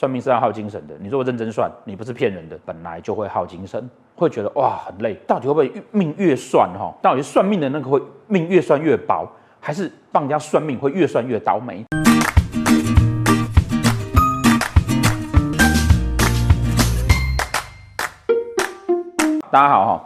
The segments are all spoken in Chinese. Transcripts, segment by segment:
算命是要耗精神的。你如果认真算，你不是骗人的，本来就会耗精神，会觉得哇很累。到底会不会命越算哈？到底算命的那个会命越算越薄，还是帮人家算命会越算越倒霉？大家好哈，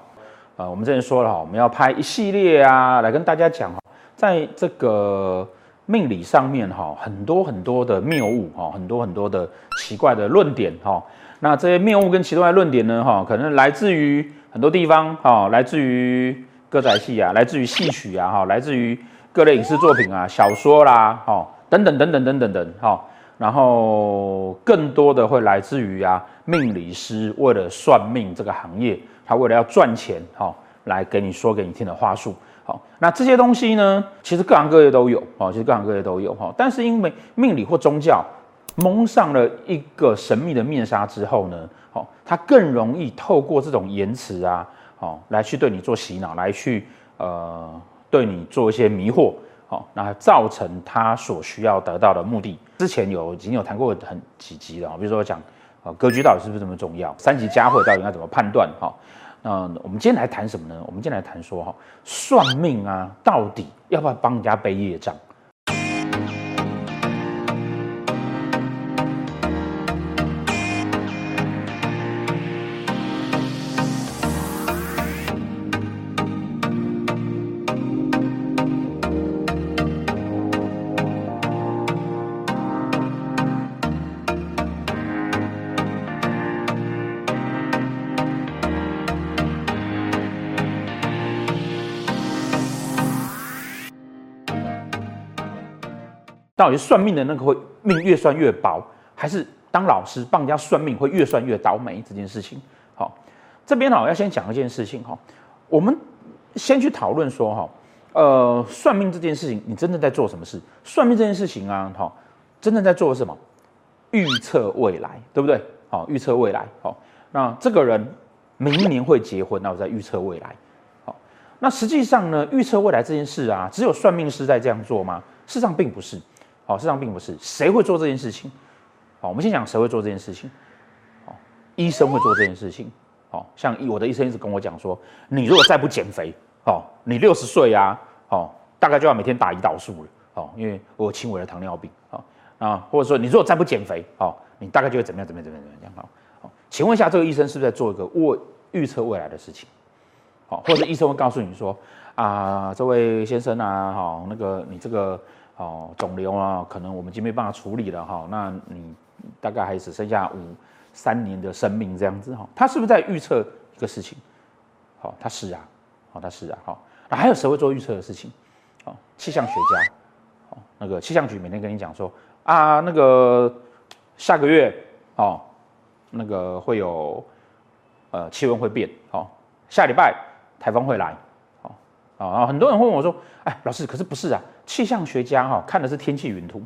呃，我们之前说了哈，我们要拍一系列啊，来跟大家讲哈，在这个。命理上面哈，很多很多的谬误哈，很多很多的奇怪的论点哈。那这些谬误跟奇怪的论点呢哈，可能来自于很多地方哈，来自于歌仔戏啊，来自于戏曲啊哈，来自于各类影视作品啊、小说啦哈，等等等等等等等哈。然后更多的会来自于啊，命理师为了算命这个行业，他为了要赚钱哈，来给你说给你听的话术。好，那这些东西呢，其实各行各业都有，哦，其实各行各业都有，哈。但是因为命理或宗教蒙上了一个神秘的面纱之后呢，哦，它更容易透过这种言辞啊，哦，来去对你做洗脑，来去呃对你做一些迷惑，好，那造成他所需要得到的目的。之前有已经有谈过很几集了，比如说讲呃格局到底是不是这么重要，三级加会到底应该怎么判断，哈。嗯我们今天来谈什么呢？我们今天来谈说哈，算命啊，到底要不要帮人家背业障？到底算命的那个会命越算越薄，还是当老师帮人家算命会越算越倒霉？这件事情，好，这边哈要先讲一件事情哈，我们先去讨论说哈，呃，算命这件事情，你真正在做什么事？算命这件事情啊，哈，真正在做什么？预测未来，对不对？好，预测未来，好，那这个人明年会结婚，那我在预测未来，好，那实际上呢，预测未来这件事啊，只有算命师在这样做吗？事实上并不是。好，事实上并不是，谁会做这件事情？好，我们先讲谁会做这件事情。好，医生会做这件事情。好，像我的医生一直跟我讲说，你如果再不减肥，好，你六十岁啊，好，大概就要每天打胰岛素了。好，因为我有轻微的糖尿病。好啊，或者说你如果再不减肥，好，你大概就会怎么样？怎么样？怎么样？怎么样？好，好，请问一下，这个医生是不是在做一个未预测未来的事情？好，或者医生会告诉你说，啊，这位先生啊，好，那个你这个。哦，肿瘤啊，可能我们已经没办法处理了哈。那你大概还只剩下五三年的生命这样子哈。他是不是在预测一个事情？好，他是啊，好，他是啊，好。那还有谁会做预测的事情？好，气象学家，好，那个气象局每天跟你讲说啊，那个下个月哦，那个会有呃气温会变，好，下礼拜台风会来。啊，很多人会问我说：“哎，老师，可是不是啊？气象学家哈看的是天气云图，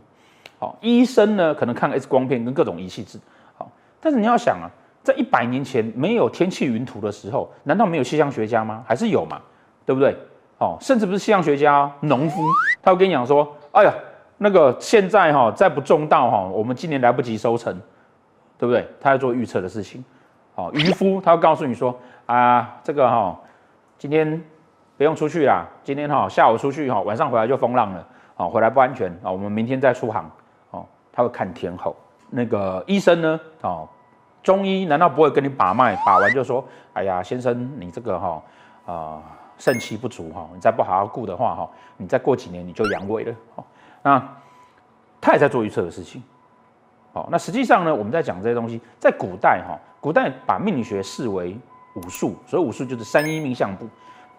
好，医生呢可能看 X 光片跟各种仪器字，好，但是你要想啊，在一百年前没有天气云图的时候，难道没有气象学家吗？还是有嘛？对不对？哦，甚至不是气象学家，农夫他会跟你讲说：哎呀，那个现在哈再不种稻哈，我们今年来不及收成，对不对？他在做预测的事情。好，渔夫他会告诉你说：啊，这个哈今天。不用出去啦，今天哈下午出去哈，晚上回来就风浪了，哦，回来不安全啊，我们明天再出航，哦，他会看天候。那个医生呢，哦，中医难道不会跟你把脉，把完就说，哎呀，先生你这个哈啊肾气不足哈，你再不好好顾的话哈，你再过几年你就阳痿了，那他也在做预测的事情，好，那实际上呢，我们在讲这些东西，在古代哈，古代把命理学视为武术，所以武术就是三一命相卜。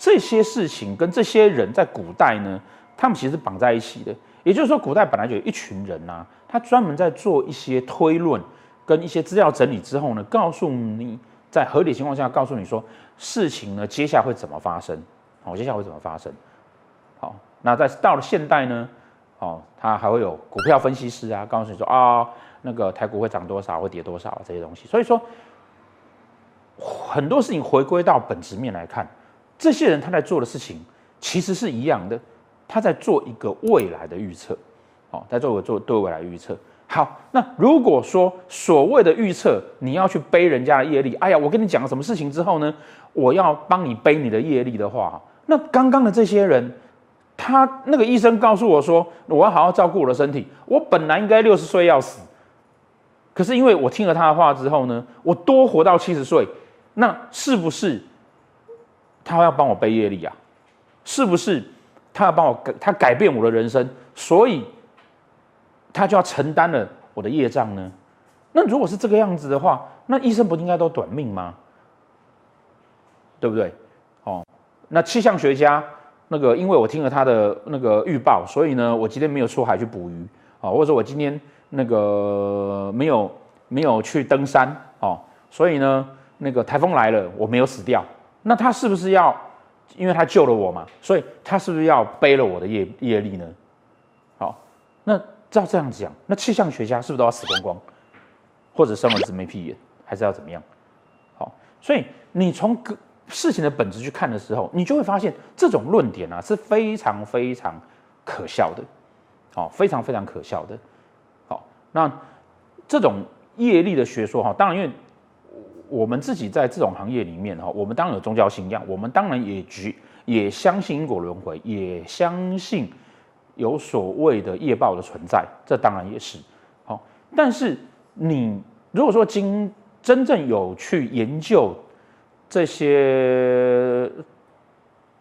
这些事情跟这些人在古代呢，他们其实是绑在一起的。也就是说，古代本来就有一群人呐、啊，他专门在做一些推论跟一些资料整理之后呢，告诉你在合理情况下告诉你说事情呢接下来会怎么发生，好，接下来会怎么发生。好，那在到了现代呢，哦，他还会有股票分析师啊，告诉你说啊、那个台股会涨多少，会跌多少这些东西。所以说，很多事情回归到本质面来看。这些人他在做的事情其实是一样的，他在做一个未来的预测，好，在做做对未来预测。好，那如果说所谓的预测，你要去背人家的业力，哎呀，我跟你讲了什么事情之后呢，我要帮你背你的业力的话，那刚刚的这些人，他那个医生告诉我说，我要好好照顾我的身体，我本来应该六十岁要死，可是因为我听了他的话之后呢，我多活到七十岁，那是不是他要帮我背业力啊？是不是他要帮我改，他改变我的人生，所以他就要承担了我的业障呢？那如果是这个样子的话，那医生不应该都短命吗？对不对？哦，那气象学家那个，因为我听了他的那个预报，所以呢，我今天没有出海去捕鱼啊，或者我今天那个没有没有去登山哦，所以呢，那个台风来了，我没有死掉，那他是不是要？因为他救了我嘛，所以他是不是要背了我的业业力呢？好，那照这样讲，那气象学家是不是都要死光光，或者生儿子没屁眼，还是要怎么样？好，所以你从个事情的本质去看的时候，你就会发现这种论点啊是非常非常可笑的，好，非常非常可笑的。好，那这种业力的学说哈，当然因为。我们自己在这种行业里面哈，我们当然有宗教信仰，我们当然也觉也相信因果轮回，也相信有所谓的业报的存在，这当然也是好。但是你如果说经真正有去研究这些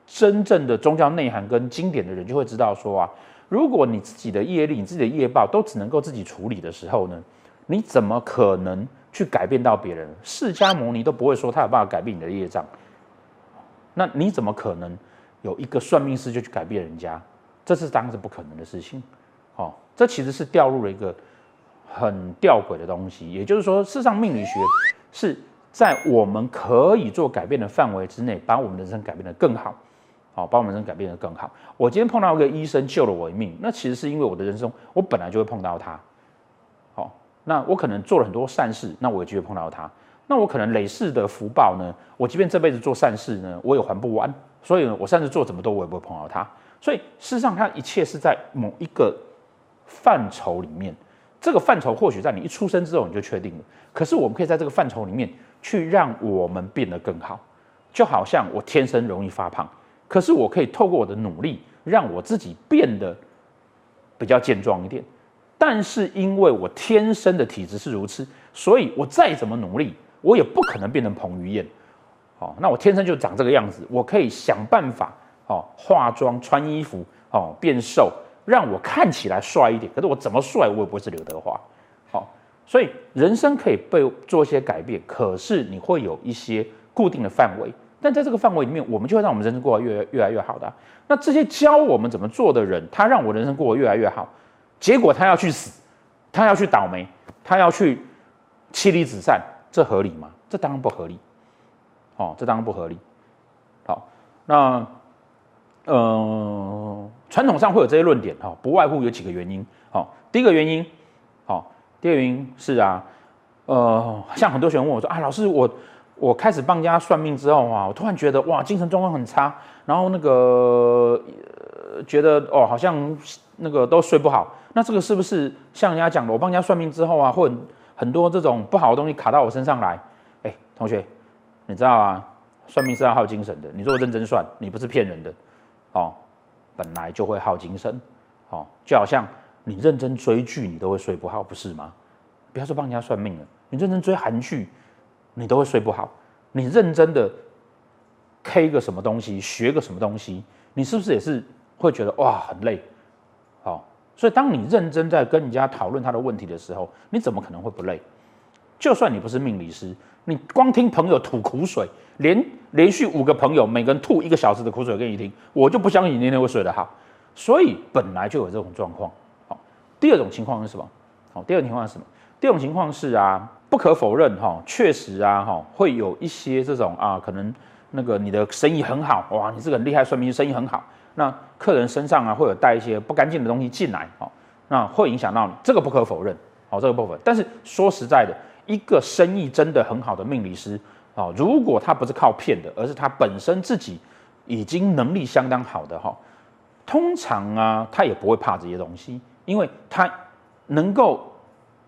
真正的宗教内涵跟经典的人，就会知道说啊，如果你自己的业力、你自己的业报都只能够自己处理的时候呢，你怎么可能？去改变到别人，释迦牟尼都不会说他有办法改变你的业障，那你怎么可能有一个算命师就去改变人家？这是当时不可能的事情。哦，这其实是掉入了一个很吊诡的东西。也就是说，事实上命理学是在我们可以做改变的范围之内，把我们的人生改变得更好。好，把我们人生改变得更好。我今天碰到一个医生救了我一命，那其实是因为我的人生，我本来就会碰到他。那我可能做了很多善事，那我有机会碰到他。那我可能累世的福报呢？我即便这辈子做善事呢，我也还不完。所以呢，我善事做这么多，我也不会碰到他。所以事实上，它一切是在某一个范畴里面。这个范畴或许在你一出生之后你就确定了。可是我们可以在这个范畴里面去让我们变得更好。就好像我天生容易发胖，可是我可以透过我的努力，让我自己变得比较健壮一点。但是因为我天生的体质是如此，所以我再怎么努力，我也不可能变成彭于晏。哦，那我天生就长这个样子，我可以想办法哦，化妆、穿衣服哦，变瘦，让我看起来帅一点。可是我怎么帅，我也不会是刘德华。好，所以人生可以被做一些改变，可是你会有一些固定的范围。但在这个范围里面，我们就会让我们人生过得越越来越好的。那这些教我们怎么做的人，他让我人生过得越来越好。结果他要去死，他要去倒霉，他要去妻离子散，这合理吗？这当然不合理。哦，这当然不合理。好，那呃，传统上会有这些论点，哈、哦，不外乎有几个原因。好、哦，第一个原因，好、哦，第二个原因是啊，呃，像很多学员问我说啊，老师，我我开始帮人家算命之后啊，我突然觉得哇，精神状况很差，然后那个、觉得哦，好像那个都睡不好。那这个是不是像人家讲的，我帮人家算命之后啊，或很多这种不好的东西卡到我身上来？哎，同学，你知道啊，算命是要耗精神的。你如果认真算，你不是骗人的，哦，本来就会耗精神，哦，就好像你认真追剧，你都会睡不好，不是吗？不要说帮人家算命了，你认真追韩剧，你都会睡不好。你认真的 K 个什么东西，学个什么东西，你是不是也是会觉得哇很累？好所以，当你认真在跟人家讨论他的问题的时候，你怎么可能会不累？就算你不是命理师，你光听朋友吐苦水，连连续五个朋友每个人吐一个小时的苦水给你听，我就不相信你那天会睡得好。所以本来就有这种状况。好，第二种情况是什么？好，第二种情况是什么？第二种情况是啊，不可否认哈，确实啊哈，会有一些这种啊，可能那个你的生意很好哇，你是个很厉害算命师，生意很好。那客人身上啊，会有带一些不干净的东西进来，哦，那会影响到你，这个不可否认，好，这个部分。但是说实在的，一个生意真的很好的命理师，哦，如果他不是靠骗的，而是他本身自己已经能力相当好的哈，通常啊，他也不会怕这些东西，因为他能够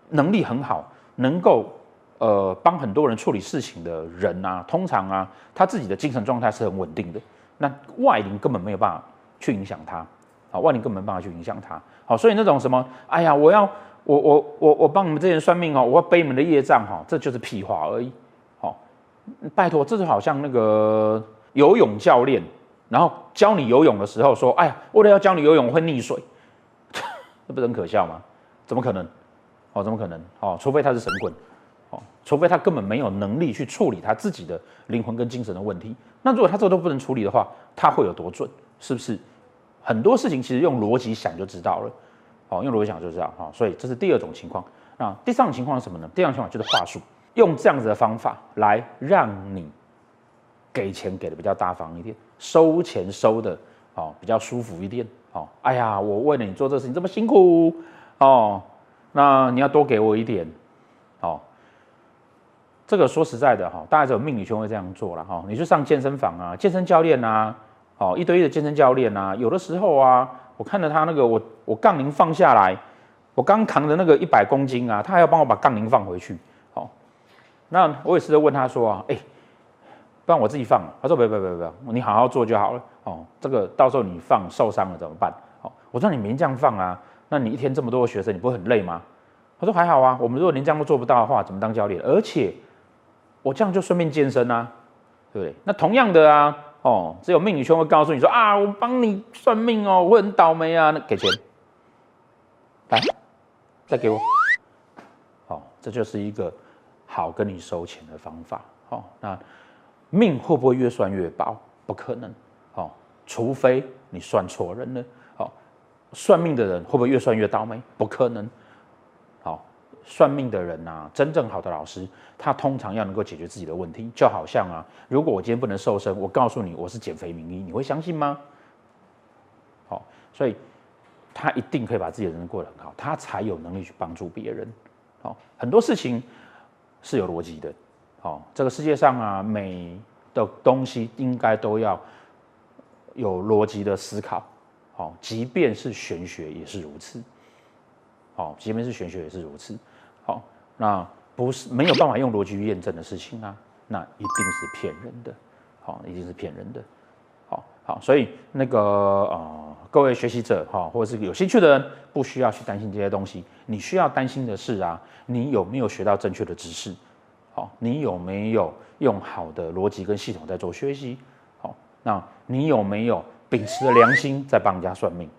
能力很好，能够呃帮很多人处理事情的人啊，通常啊，他自己的精神状态是很稳定的。那外灵根本没有办法去影响他，好，外灵根本没办法去影响他。好，所以那种什么，哎呀，我要我我我我帮你们这些人算命哦，我要背你们的业障哈，这就是屁话而已。好，拜托，这就好像那个游泳教练，然后教你游泳的时候说，哎呀，为了要教你游泳，会溺水，这不是很可笑吗？怎么可能？哦，怎么可能？哦，除非他是神棍，哦，除非他根本没有能力去处理他自己的灵魂跟精神的问题。那如果他这都不能处理的话，他会有多准？是不是？很多事情其实用逻辑想就知道了。哦，用逻辑想就知道。哈，所以这是第二种情况。那第三种情况是什么呢？第二种情况就是话术，用这样子的方法来让你给钱给的比较大方一点，收钱收的哦比较舒服一点。哦，哎呀，我为了你做这事情这么辛苦哦。那你要多给我一点，哦，这个说实在的哈，大家只有命理圈会这样做了哈。你去上健身房啊，健身教练啊，哦，一对一的健身教练啊，有的时候啊，我看着他那个我我杠铃放下来，我刚扛的那个一百公斤啊，他还要帮我把杠铃放回去，好，那我也试着问他说啊，哎，不然我自己放，他说不要不要不要不，你好好做就好了，哦，这个到时候你放受伤了怎么办？好，我说你明这样放啊。那你一天这么多学生，你不会很累吗？他说还好啊，我们如果连这样都做不到的话，怎么当教练？而且我这样就顺便健身啊，对不对？那同样的啊，哦，只有命理圈会告诉你说啊，我帮你算命哦，我很倒霉啊，那给钱，来，再给我，好，这就是一个好跟你收钱的方法。好，那命会不会越算越薄？不可能，好，除非你算错人了。算命的人会不会越算越倒霉？不可能。算命的人呐、啊，真正好的老师，他通常要能够解决自己的问题。就好像啊，如果我今天不能瘦身，我告诉你我是减肥名医，你会相信吗？好，所以他一定可以把自己的人生过得很好，他才有能力去帮助别人。好，很多事情是有逻辑的。好，这个世界上啊，每的东西应该都要有逻辑的思考。好，即便是玄学也是如此。好，即便是玄学也是如此。那不是没有办法用逻辑去验证的事情啊，那一定是骗人的。好，一定是骗人的。好好，所以那个呃，各位学习者哈，或者是有兴趣的人，不需要去担心这些东西。你需要担心的是啊，你有没有学到正确的知识？好，你有没有用好的逻辑跟系统在做学习？好，那你有没有？秉持着良心在帮人家算命，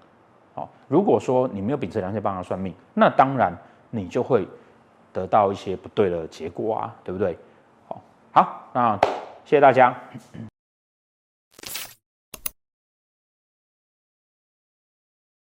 好，如果说你没有秉持良心帮人家算命，那当然你就会得到一些不对的结果啊，对不对？好，好，那谢谢大家。